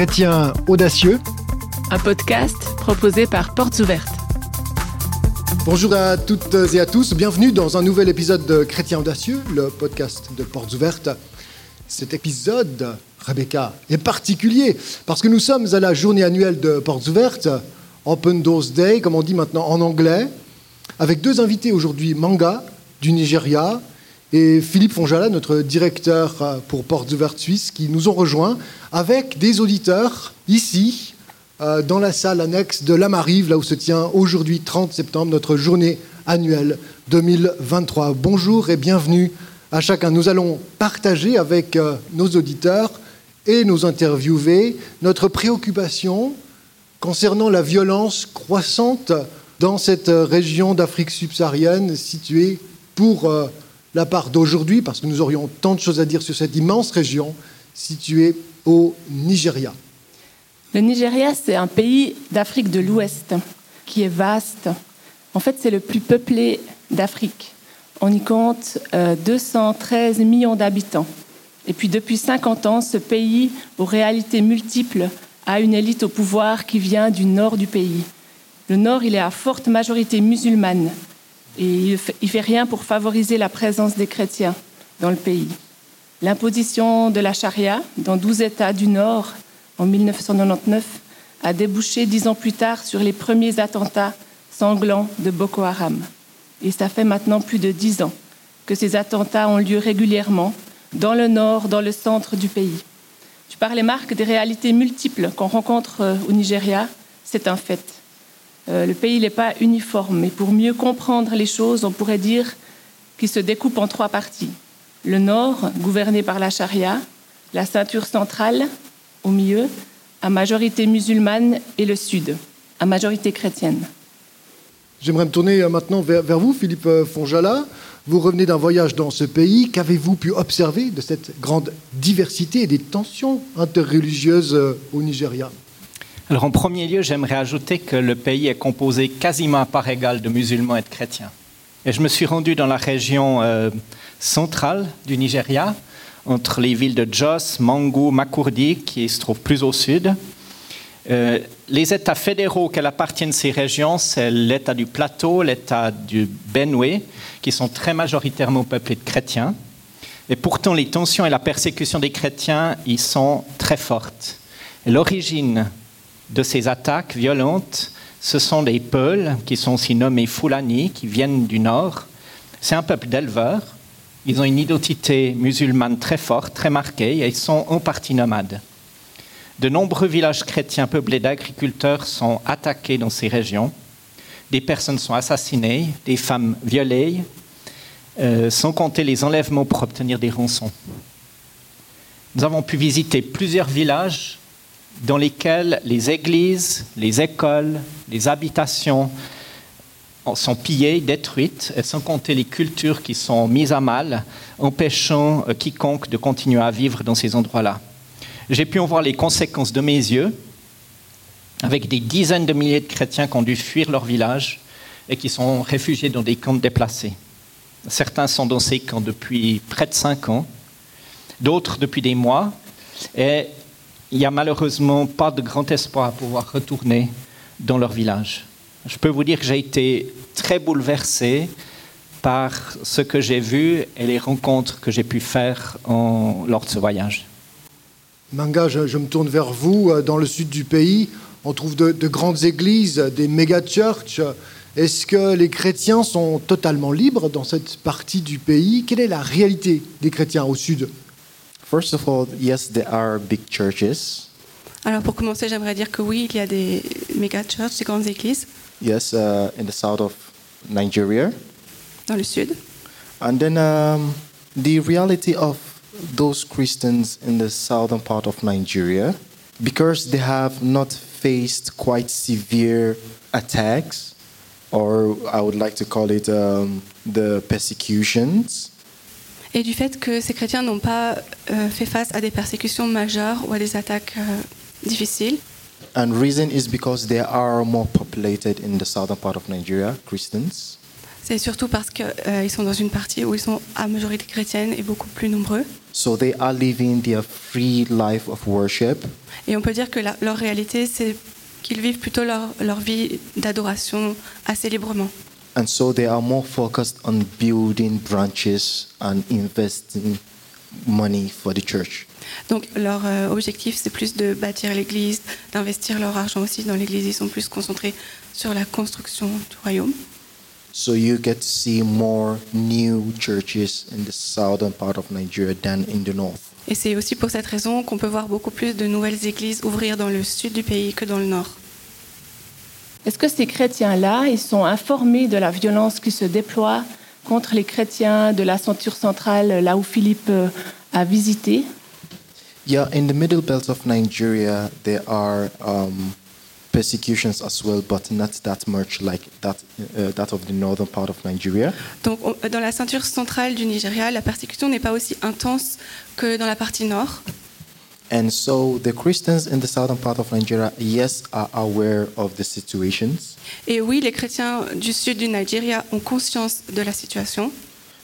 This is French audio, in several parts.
Chrétiens audacieux, un podcast proposé par Portes Ouvertes. Bonjour à toutes et à tous, bienvenue dans un nouvel épisode de Chrétiens audacieux, le podcast de Portes Ouvertes. Cet épisode, Rebecca, est particulier parce que nous sommes à la journée annuelle de Portes Ouvertes, Open Doors Day, comme on dit maintenant en anglais, avec deux invités aujourd'hui, Manga du Nigeria et Philippe Fonjala, notre directeur pour Portes Ouvertes Suisse, qui nous ont rejoints avec des auditeurs ici, euh, dans la salle annexe de l'Amarive, là où se tient aujourd'hui, 30 septembre, notre journée annuelle 2023. Bonjour et bienvenue à chacun. Nous allons partager avec euh, nos auditeurs et nos interviewés notre préoccupation concernant la violence croissante dans cette région d'Afrique subsaharienne située pour euh, la part d'aujourd'hui, parce que nous aurions tant de choses à dire sur cette immense région située au Nigeria. Le Nigeria, c'est un pays d'Afrique de l'Ouest qui est vaste. En fait, c'est le plus peuplé d'Afrique. On y compte 213 euh, millions d'habitants. Et puis depuis 50 ans, ce pays, aux réalités multiples, a une élite au pouvoir qui vient du nord du pays. Le nord, il est à forte majorité musulmane il ne fait rien pour favoriser la présence des chrétiens dans le pays. L'imposition de la charia dans 12 États du nord en 1999 a débouché dix ans plus tard sur les premiers attentats sanglants de Boko Haram. Et ça fait maintenant plus de dix ans que ces attentats ont lieu régulièrement dans le nord, dans le centre du pays. Tu parlais, Marc, des réalités multiples qu'on rencontre euh, au Nigeria. C'est un fait. Euh, le pays n'est pas uniforme, mais pour mieux comprendre les choses, on pourrait dire qu'il se découpe en trois parties. Le nord, gouverné par la charia, la ceinture centrale, au milieu, à majorité musulmane, et le sud, à majorité chrétienne. J'aimerais me tourner euh, maintenant vers, vers vous, Philippe Fonjala. Vous revenez d'un voyage dans ce pays. Qu'avez-vous pu observer de cette grande diversité et des tensions interreligieuses euh, au Nigeria? Alors en premier lieu, j'aimerais ajouter que le pays est composé quasiment à part égale de musulmans et de chrétiens. Et je me suis rendu dans la région euh, centrale du Nigeria, entre les villes de Jos, Mangu, Makurdi, qui se trouvent plus au sud. Euh, les États fédéraux auxquels appartiennent ces régions, c'est l'État du Plateau, l'État du Benue, qui sont très majoritairement peuplés de chrétiens. Et pourtant, les tensions et la persécution des chrétiens y sont très fortes. L'origine de ces attaques violentes, ce sont des Peuls, qui sont aussi nommés Fulani, qui viennent du nord. C'est un peuple d'éleveurs. Ils ont une identité musulmane très forte, très marquée, et ils sont en partie nomades. De nombreux villages chrétiens peuplés d'agriculteurs sont attaqués dans ces régions des personnes sont assassinées, des femmes violées, euh, sans compter les enlèvements pour obtenir des rançons. Nous avons pu visiter plusieurs villages dans lesquels les églises, les écoles, les habitations sont pillées, détruites, et sans compter les cultures qui sont mises à mal, empêchant euh, quiconque de continuer à vivre dans ces endroits-là. J'ai pu en voir les conséquences de mes yeux avec des dizaines de milliers de chrétiens qui ont dû fuir leur village et qui sont réfugiés dans des camps déplacés. Certains sont dans ces camps depuis près de cinq ans, d'autres depuis des mois, et il n'y a malheureusement pas de grand espoir à pouvoir retourner dans leur village. Je peux vous dire que j'ai été très bouleversé par ce que j'ai vu et les rencontres que j'ai pu faire lors de ce voyage. Manga, je, me tourne vers vous. Dans le sud du pays, on trouve de, de grandes églises, des méga-churches. Est-ce que les chrétiens sont totalement libres dans cette partie du pays? Quelle est la réalité des chrétiens au sud? First of all, yes, there are big churches. Alors pour commencer, j'aimerais dire que oui, il y a des méga churches, des grandes églises. Yes, uh, in the south of Nigeria. Dans le sud. And then um, the reality of those Christians in the southern part of Nigeria, because they have not faced quite severe attacks, or I would like to call it um, the persecutions. Et du fait que ces chrétiens n'ont pas euh, fait face à des persécutions majeures ou à des attaques euh, difficiles. And reason is because they are more populated in the southern part of Nigeria, Christians. C'est surtout parce qu'ils euh, sont dans une partie où ils sont à majorité chrétienne et beaucoup plus nombreux. So they are living their free life of worship. Et on peut dire que la- leur réalité, c'est qu'ils vivent plutôt leur, leur vie d'adoration assez librement. And so they are more focused on building branches and investing money for the church. Donc leur euh, objectif, c'est plus de bâtir l'Église, d'investir leur argent aussi dans l'Église. Ils sont plus concentrés sur la construction du royaume. So you get to see more new churches in the southern part of Nigeria than in the north. Et c'est aussi pour cette raison qu'on peut voir beaucoup plus de nouvelles églises ouvrir dans le sud du pays que dans le nord. Est-ce que ces chrétiens-là, ils sont informés de la violence qui se déploie contre les chrétiens de la ceinture centrale, là où Philippe euh, a visité? Yeah, in the middle belt of Nigeria, there are um, persecutions as well, but not that much like that, uh, that of the northern part of Nigeria. Donc on- dans la ceinture centrale du Nigeria, la persécution n'est pas aussi intense que dans la partie nord. And so the Christians in the southern part of Nigeria, yes, are aware of the situations Et oui, les chrétiens du sud du Nigeria ont conscience de la situation.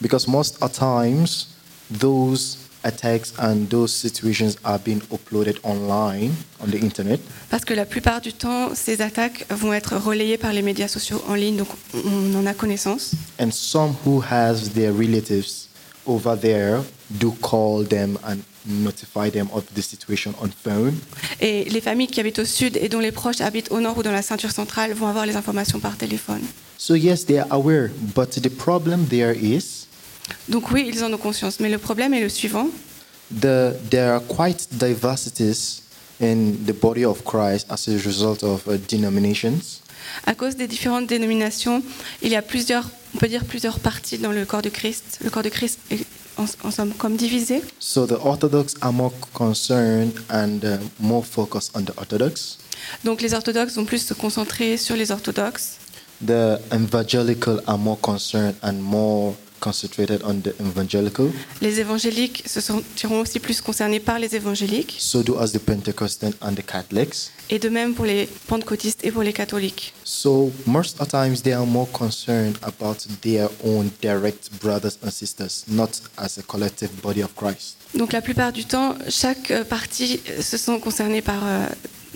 because most of times those attacks and those situations are being uploaded online on the internet. Parce que la plupart du temps, ces attaques vont être relayées par les médias sociaux en ligne, donc on en a connaissance. And some who has their relatives over there do call them and notify them of the situation on phone. Et les familles qui habitent au sud et dont les proches habitent au nord ou dans la ceinture centrale vont avoir les informations par téléphone. So yes, they are aware, but the problem there is Donc oui, ils en ont conscience. Mais le problème est le suivant. the there are quite diversities in the body of Christ as a result of uh, denominations. À cause des différentes dénominations, il y a plusieurs, on peut dire plusieurs parties dans le corps de Christ. Le corps de Christ est en, en somme comme divisé. So the Orthodox are more concerned and uh, more focused on the Orthodox. Donc les orthodoxes vont plus se concentrer sur les orthodoxes. The evangelical are more concerned and more concentrated on the evangelical. Les évangéliques se sentiront aussi plus concernés par les évangéliques. So do as the Pentecostal and the Catholics. Et de même pour les pentecôtistes et pour les catholiques. So most of the times they are more concerned about their own direct brothers and sisters, not as a collective body of Christ. Donc la plupart du temps, chaque euh, partie euh, se sent concernée par euh,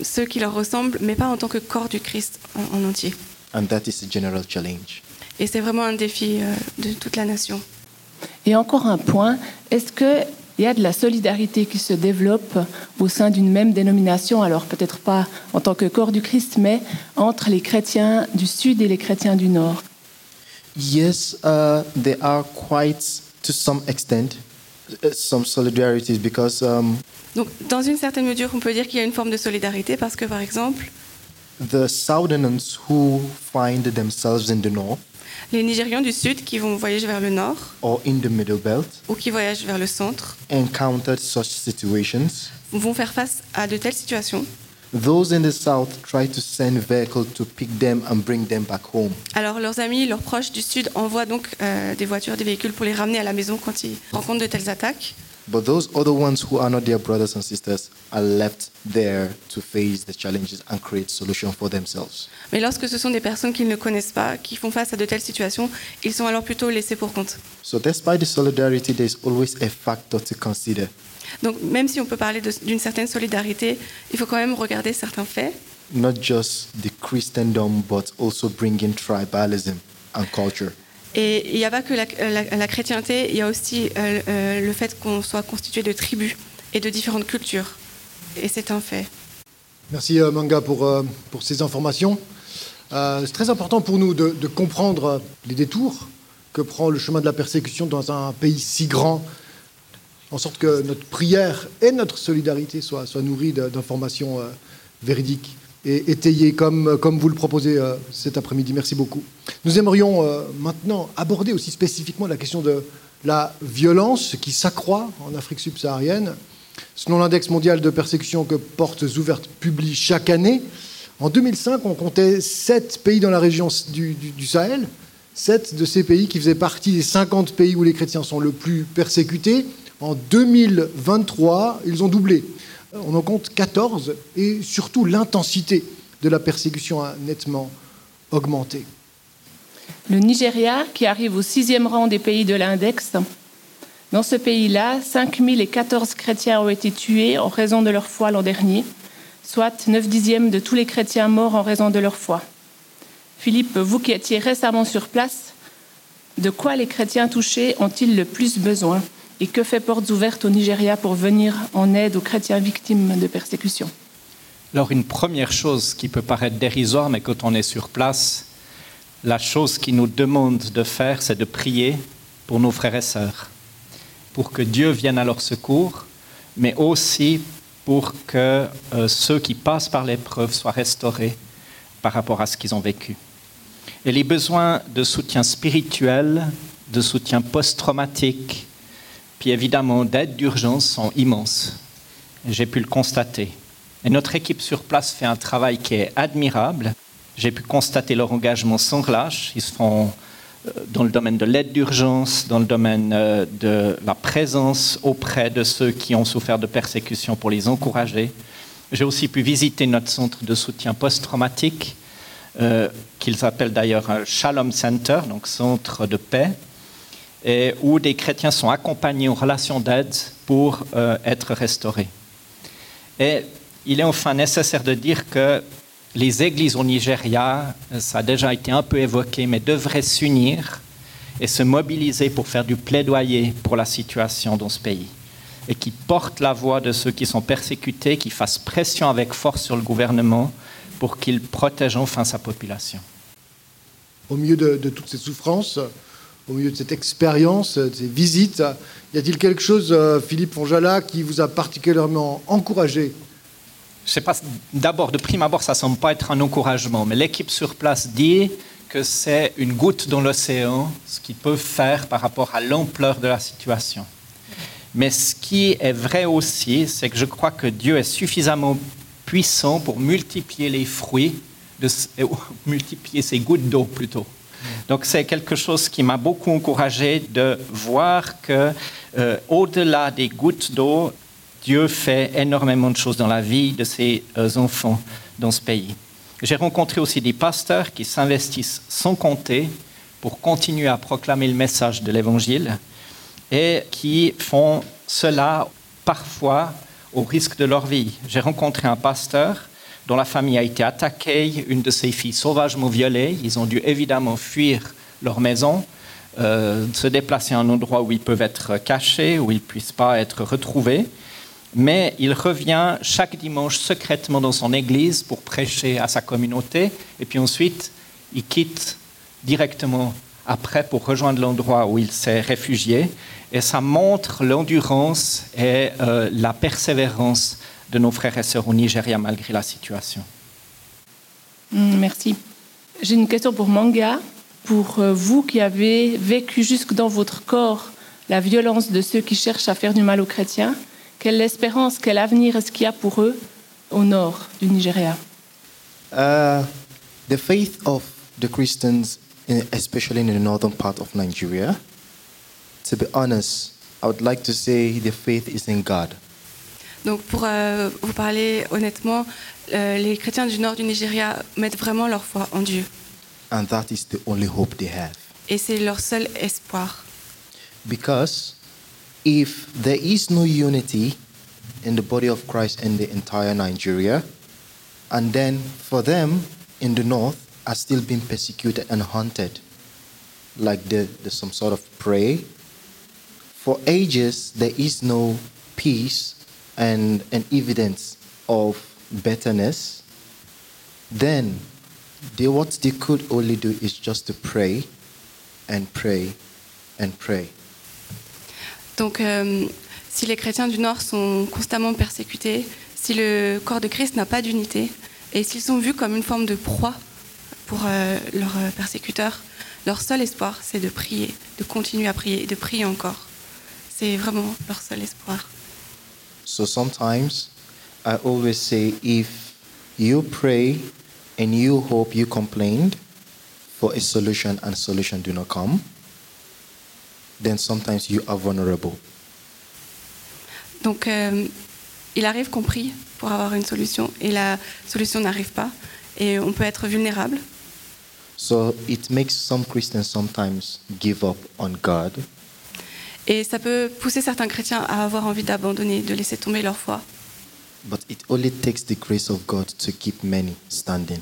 ceux qui leur ressemblent, mais pas en tant que corps du Christ en, en entier. And that is a general challenge. Et c'est vraiment un défi euh, de toute la nation. Et encore un point, est-ce qu'il y a de la solidarité qui se développe au sein d'une même dénomination, alors peut-être pas en tant que corps du Christ, mais entre les chrétiens du Sud et les chrétiens du Nord Yes, uh, there are quite, to some extent, uh, some solidarities because um, Donc dans une certaine mesure, on peut dire qu'il y a une forme de solidarité parce que par exemple, the Southerners who find themselves in the north les Nigérians du Sud qui vont voyager vers le Nord or in the middle belt ou qui voyagent vers le centre encountered such situations. vont faire face à de telles situations. Those in the south try to send vehicles to pick them and bring them back home. Alors leurs amis, leurs proches du Sud envoient donc euh, des voitures, des véhicules pour les ramener à la maison quand ils rencontrent de telles attaques. But those other ones who are not their brothers and sisters are left there to face the challenges and create solutions for themselves. Mais lorsque ce sont des personnes qu'ils ne connaissent pas, qui font face à de telles situations, ils sont alors plutôt laissés pour compte. So, despite the solidarity, there's always a factor to consider. Donc même si on peut parler d'une certaine solidarité, il faut quand même regarder certains faits. Not just the Christendom, but also bringing tribalism and culture. Et il n'y a pas que la, chrétienté, il y a aussi euh, euh, le fait qu'on soit constitué de tribus et de différentes cultures. Et c'est un fait. Merci euh, Manga pour, euh, ces informations. C'est très important pour nous de, comprendre les détours que prend le chemin de la persécution dans un pays si grand, en sorte que notre prière et notre solidarité soient, nourries d'informations véridiques et étayées comme, comme vous le proposez euh, cet après-midi. Merci beaucoup. Nous aimerions euh, maintenant aborder aussi spécifiquement la question de la violence qui s'accroît en Afrique subsaharienne. Selon l'index mondial de persécution que Portes Ouvertes publie chaque année, en 2005, on comptait sept pays dans la région du, du- du Sahel, sept de ces pays qui faisaient partie des 50 pays où les chrétiens sont le plus persécutés. En 2023, ils ont doublé. On en compte 14 et surtout l'intensité de la persécution a nettement augmenté. Le Nigeria, qui arrive au sixième rang des pays de l'index, Dans ce pays-là, 5014 chrétiens ont été tués en raison de leur foi l'an dernier, soit 9 dixièmes de tous les chrétiens morts en raison de leur foi. Philippe, vous qui étiez récemment sur place, de quoi les chrétiens touchés ont-ils le plus besoin? Et que fait Portes Ouvertes au Nigeria pour venir en aide aux chrétiens victimes de persécutions? Alors une première chose qui peut paraître dérisoire, mais quand on est sur place, la chose qui nous demande de faire, c'est de prier pour nos frères et sœurs, pour que Dieu vienne à leur secours, mais aussi pour que euh, ceux qui passent par l'épreuve soient restaurés par rapport à ce qu'ils ont vécu. Et les besoins de soutien spirituel, de soutien post-traumatique, puis évidemment d'aide d'urgence sont immenses. J'ai pu le constater. Et notre équipe sur place fait un travail qui est admirable. J'ai pu constater leur engagement sans relâche. Ils se font euh, dans le domaine de l'aide d'urgence, dans le domaine euh, de la présence auprès de ceux qui ont souffert de persécutions pour les encourager. J'ai aussi pu visiter notre centre de soutien post-traumatique, euh, qu'ils appellent d'ailleurs un Shalom Center, donc centre de paix, et où des chrétiens sont accompagnés en relation d'aide pour euh, être restaurés. Et il est enfin nécessaire de dire que les églises au Nigeria, ça a déjà été un peu évoqué, mais devraient s'unir et se mobiliser pour faire du plaidoyer pour la situation dans ce pays et qui portent la voix de ceux qui sont persécutés, qui fassent pression avec force sur le gouvernement pour qu'il protège enfin sa population. Au milieu de, de toutes ces souffrances, au milieu de cette expérience, de ces visites, y a-t-il quelque chose, euh, Philippe Fonjala, qui vous a particulièrement encouragé? D'abord, de prime abord, ça semble pas être un encouragement, mais l'équipe sur place dit que c'est une goutte dans l'océan, ce qu'ils peuvent faire par rapport à l'ampleur de la situation. Mais ce qui est vrai aussi, c'est que je crois que Dieu est suffisamment puissant pour multiplier les fruits, de, euh, multiplier ces gouttes d'eau plutôt. Donc c'est quelque chose qui m'a beaucoup encouragé de voir que euh, au-delà des gouttes d'eau, Dieu fait énormément de choses dans la vie de ses euh, enfants dans ce pays. J'ai rencontré aussi des pasteurs qui s'investissent sans compter pour continuer à proclamer le message de l'Évangile et qui font cela parfois au risque de leur vie. J'ai rencontré un pasteur dont la famille a été attaquée, une de ses filles sauvagement violée. Ils ont dû évidemment fuir leur maison, euh, se déplacer à un endroit où ils peuvent être cachés, où ils ne puissent pas être retrouvés. Mais il revient chaque dimanche secrètement dans son église pour prêcher à sa communauté. Et puis ensuite, il quitte directement après pour rejoindre l'endroit où il s'est réfugié. Et ça montre l'endurance et euh, la persévérance de nos frères et sœurs au Nigeria malgré la situation. Mm, Merci. J'ai une question pour Manga. Pour euh, vous qui avez vécu jusque dans votre corps la violence de ceux qui cherchent à faire du mal aux chrétiens, quelle espérance, quel avenir est-ce qu'il y a pour eux au nord du Nigeria? Uh, the faith of the Christians, in, especially in the northern part of Nigeria, to be honest, I would like to say the faith is in God. Donc pour euh, vous parler honnêtement, euh, les chrétiens du nord du Nigeria mettent vraiment leur foi en Dieu. And that is the only hope they have. Et c'est leur seul espoir. Because if there is no unity in the body of Christ in the entire Nigeria, and then for them in the north are still being persecuted and hunted, like the, the some sort of prey. For ages there is no peace and, and evidence of betterness. Then they what they could only do is just to pray and pray and pray. Donc euh, si les chrétiens du nord sont constamment persécutés, si le corps de Christ n'a pas d'unité, et s'ils sont vus comme une forme de proie pour euh, leurs euh, persécuteurs, leur seul espoir, c'est de prier, de continuer à prier de prier encore. C'est vraiment leur seul espoir. So sometimes I always say if you pray and you hope you complained for a solution and solution do not come, then sometimes you are vulnerable. Donc, euh, il arrive qu'on prie pour avoir une solution et la solution n'arrive pas et on peut être vulnérable. So it makes some Christians sometimes give up on God Et ça peut pousser certains chrétiens à avoir envie d'abandonner, de laisser tomber leur foi. But it only takes the grace of God to keep many standing.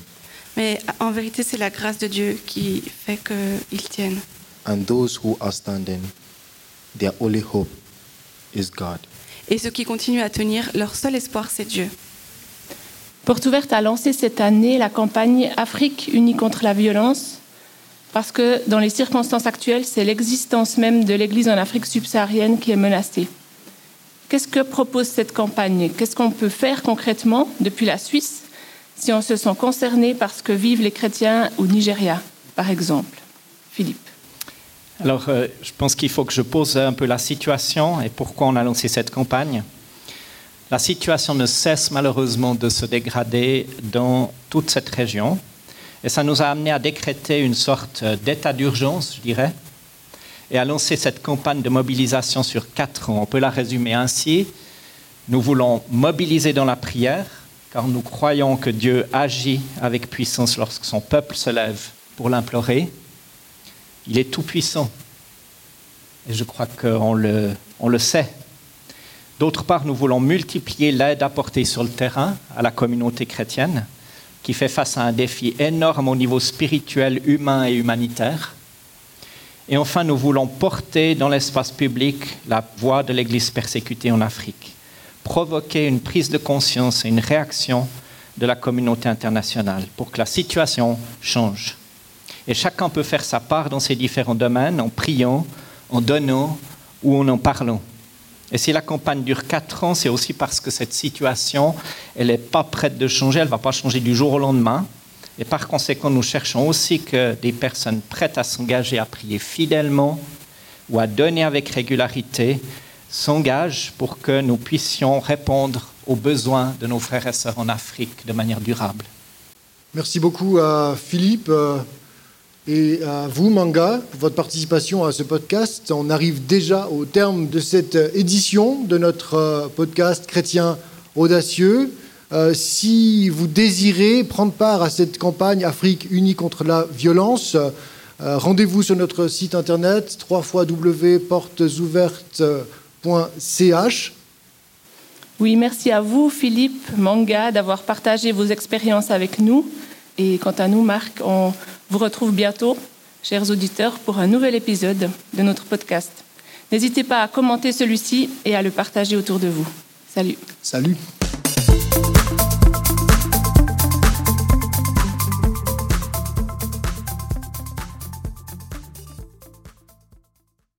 Mais en vérité, c'est la grâce de Dieu qui fait qu'ils tiennent. And those who are standing, their only hope is God. Et ceux qui continuent à tenir, leur seul espoir, c'est Dieu. Porte ouverte a lancé cette année la campagne Afrique unie contre la violence, parce que dans les circonstances actuelles, c'est l'existence même de l'Église en Afrique subsaharienne qui est menacée. Qu'est-ce que propose cette campagne? Qu'est-ce qu'on peut faire concrètement depuis la Suisse si on se sent concerné par ce que vivent les chrétiens au Nigeria, par exemple? Philippe. Alors, euh, je pense qu'il faut que je pose un peu la situation et pourquoi on a lancé cette campagne. La situation ne cesse malheureusement de se dégrader dans toute cette région et ça nous a amené à décréter une sorte d'état d'urgence, je dirais, et à lancer cette campagne de mobilisation sur quatre ans. On peut la résumer ainsi. Nous voulons mobiliser dans la prière, car nous croyons que Dieu agit avec puissance lorsque son peuple se lève pour l'implorer. Il est tout-puissant. Et je crois qu'on le, on le sait. D'autre part, nous voulons multiplier l'aide apportée sur le terrain à la communauté chrétienne, qui fait face à un défi énorme au niveau spirituel, humain et humanitaire. Et enfin, nous voulons porter dans l'espace public la voix de l'Église persécutée en Afrique, provoquer une prise de conscience et une réaction de la communauté internationale pour que la situation change. Et chacun peut faire sa part dans ces différents domaines en priant, en donnant ou en en parlant. Et si la campagne dure quatre ans, c'est aussi parce que cette situation, elle n'est pas prête de changer, elle ne va pas changer du jour au lendemain. Et par conséquent, nous cherchons aussi que des personnes prêtes à s'engager à prier fidèlement ou à donner avec régularité s'engagent pour que nous puissions répondre aux besoins de nos frères et sœurs en Afrique de manière durable. Merci beaucoup à Philippe euh, et à vous, Manga, pour votre participation à ce podcast. On arrive déjà au terme de cette édition de notre euh, podcast chrétien audacieux. Euh, si vous désirez prendre part à cette campagne Afrique unie contre la violence, euh, rendez-vous sur notre site internet www.portesouvertes.ch. Oui, merci à vous, Philippe, Manga, d'avoir partagé vos expériences avec nous. Et quant à nous, Marc, on vous retrouve bientôt, chers auditeurs, pour un nouvel épisode de notre podcast. N'hésitez pas à commenter celui-ci et à le partager autour de vous. Salut. Salut.